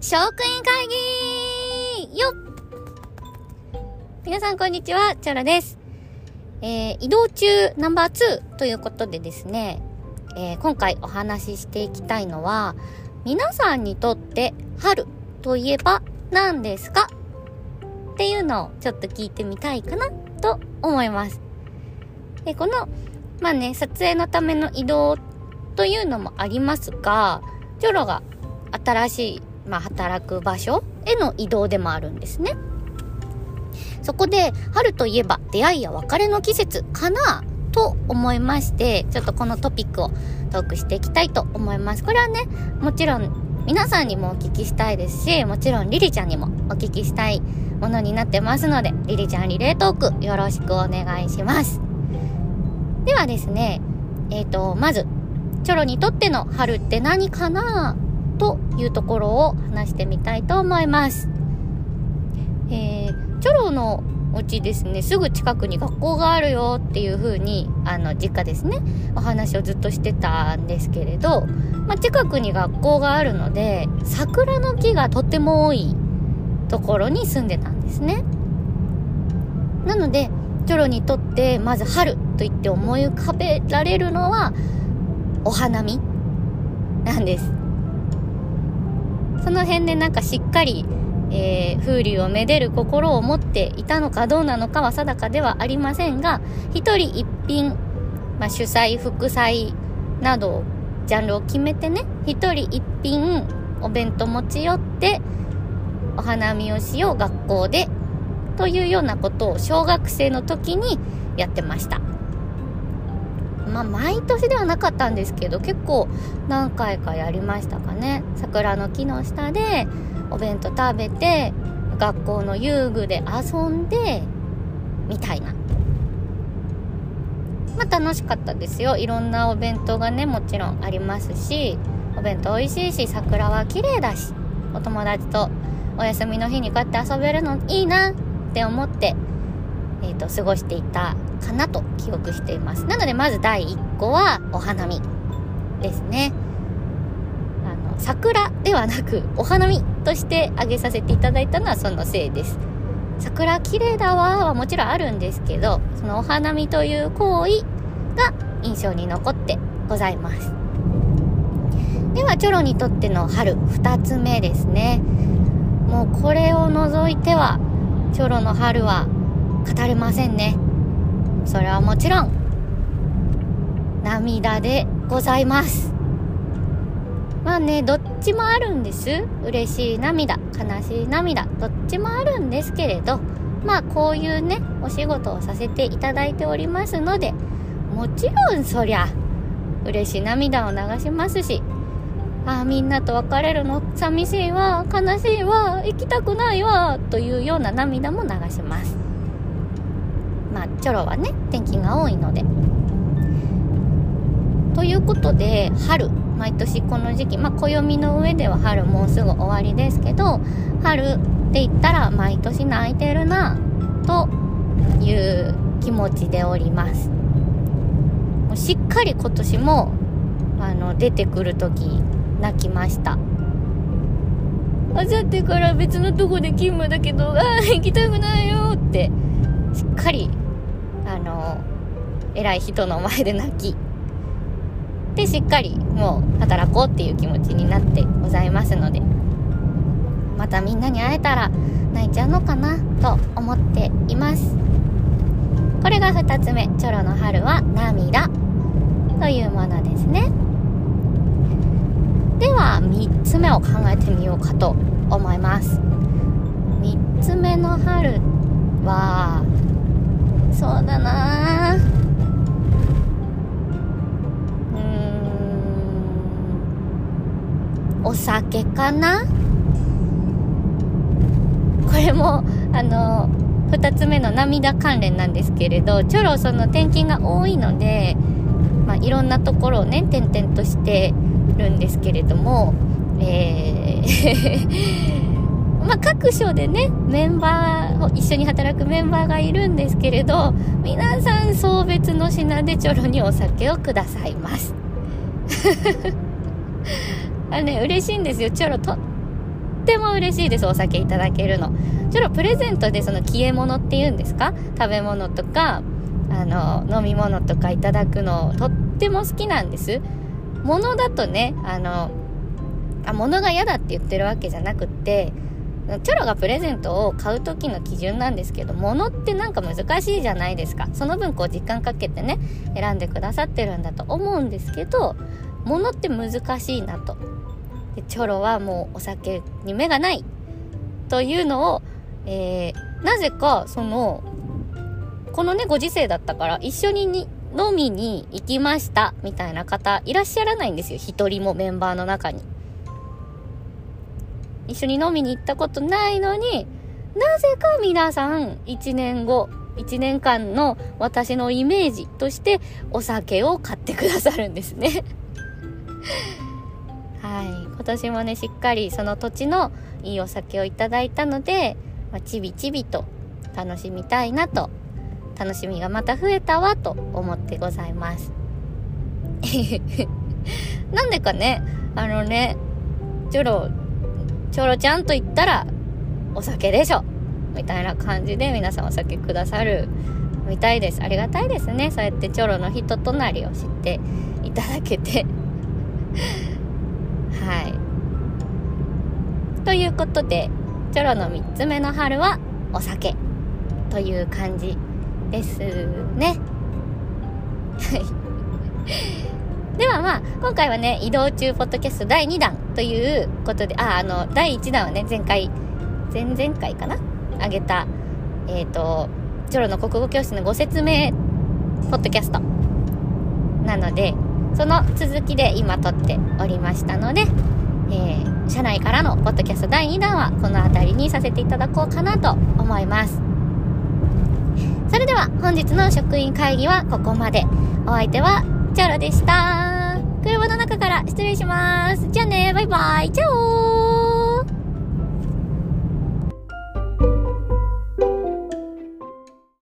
職員会議よっ皆さんこんにちは、チョロです。えー、移動中ナンバー2ということでですね、えー、今回お話ししていきたいのは、皆さんにとって春といえば何ですか？っていうのをちょっと聞いてみたいかなと思います。で、この、まあね、撮影のための移動というのもありますが、ジョロが新しい、まあ、働く場所への移動でもあるんですね。そこで、春といえば出会いや別れの季節かなと思いまして、ちょっとこのトピックをトークしていきたいと思います。これはね、もちろん皆さんにもお聞きしたいですし、もちろんリリちゃんにもお聞きしたいものになってますので、リリちゃんリレートークよろしくお願いします。ではですね、えっ、ー、と、まず、チョロにとっての春って何かなというところを話してみたいと思います。えー、チョロのお家ですね、すぐ近くに学校があるよっていう風に、あの、実家ですね、お話をずっとしてたんですけれど、まあ、近くに学校があるので、桜の木がとっても多いところに住んでたんですね。なので、チョロにとってまず春と言って思い浮かべられるのはお花見なんです。その辺でなんかしっかり、えー、風流をめでる心を持っていたのかどうなのかは定かではありませんが、一人一品、まあ、主催、副菜など、ジャンルを決めてね、一人一品お弁当持ち寄って、お花見をしよう学校で、というようなことを小学生の時にやってました。まあ、毎年ではなかったんですけど、結構何回かやりましたかね。桜の木の下でお弁当食べて、学校の遊具で遊んで、みたいな。まあ楽しかったですよ。いろんなお弁当がね、もちろんありますし、お弁当美味しいし、桜は綺麗だし、お友達とお休みの日にこうやって遊べるのいいなって思って、えっ、ー、と、過ごしていたかなと記憶しています。なので、まず第1個はお花見ですね。あの、桜ではなく、お花見として挙げさせていただいたのはそのせいです。桜綺麗だわはもちろんあるんですけど、そのお花見という行為が印象に残ってございます。では、チョロにとっての春、2つ目ですね。もうこれを除いては、チョロの春は語れませんね。それはもちろん、涙でございます。まあね、どっちもあるんです。嬉しい涙、悲しい涙、どっちもあるんですけれど、まあこういうね、お仕事をさせていただいておりますので、もちろんそりゃ、嬉しい涙を流しますし、ああ、みんなと別れるの寂しいわ、悲しいわ、行きたくないわ、というような涙も流します。まあ、チョロはね、天気が多いので。ということで、春、毎年この時期、まあ、暦の上では春もうすぐ終わりですけど、春って言ったら毎年泣いてるな、という気持ちでおります。もうしっかり今年も、あの、出てくる時泣きましたあさってから別のとこで勤務だけどああ行きたくないよってしっかりあの偉い人の前で泣き。でしっかりもう働こうっていう気持ちになってございますので。またみんなに会えたら泣いちゃうのかなと思っています。これが2つ目。チョロの春は涙。というものですね。では3つ目を考えてみようかと思います。3つ目の春そうだな。うん。お酒かな？これもあの2つ目の涙関連なんですけれどチョロその転勤が多いので、まあ、いろんなところをね転々としてるんですけれども、えーまあ、各所でね、メンバーを、一緒に働くメンバーがいるんですけれど、皆さん送別の品でちょろにお酒をくださいます。あね、嬉しいんですよ。チョロとっても嬉しいです、お酒いただけるの。ちょろプレゼントでその消え物っていうんですか？食べ物とか、あの、飲み物とかいただくの、とっても好きなんです。物だとね、あの、あ、物が嫌だって言ってるわけじゃなくって、チョロがプレゼントを買う時の基準なんですけど、物ってなんか難しいじゃないですか。その分こう時間かけてね、選んでくださってるんだと思うんですけど、物って難しいなと。でチョロはもうお酒に目がないというのを、えー、なぜかその、このね、ご時世だったから一緒にに飲みに行きましたみたいな方いらっしゃらないんですよ。一人もメンバーの中に。一緒に飲みに行ったことないのに、なぜか皆さん1年後、1年間の私のイメージとしてお酒を買ってくださるんですね はい。今年もね、しっかりその土地のいいお酒をいただいたので、まあ、ちびちびと楽しみたいなと、楽しみがまた増えたわと思ってございます。なんでかね、あのね、ちょろ、チョロちゃんと言ったら、お酒でしょみたいな感じで皆さんお酒くださるみたいです。ありがたいですね。そうやってチョロの人となりを知っていただけて はい。ということで、チョロの3つ目の春はお酒という感じですね。はい。ではまあ、今回はね、移動中ポッドキャスト第2弾ということで、あ、あの、第1弾はね、前回、前々回かな？あげた、えっ、ー、と、チョロの国語教室のご説明、ポッドキャスト。なので、その続きで今撮っておりましたので、えー、社内からのポッドキャスト第2弾はこの辺りにさせていただこうかなと思います。それでは本日の職員会議はここまで。お相手はチャロでした。車の中から失礼します。じゃあね、バイバイ。チャオー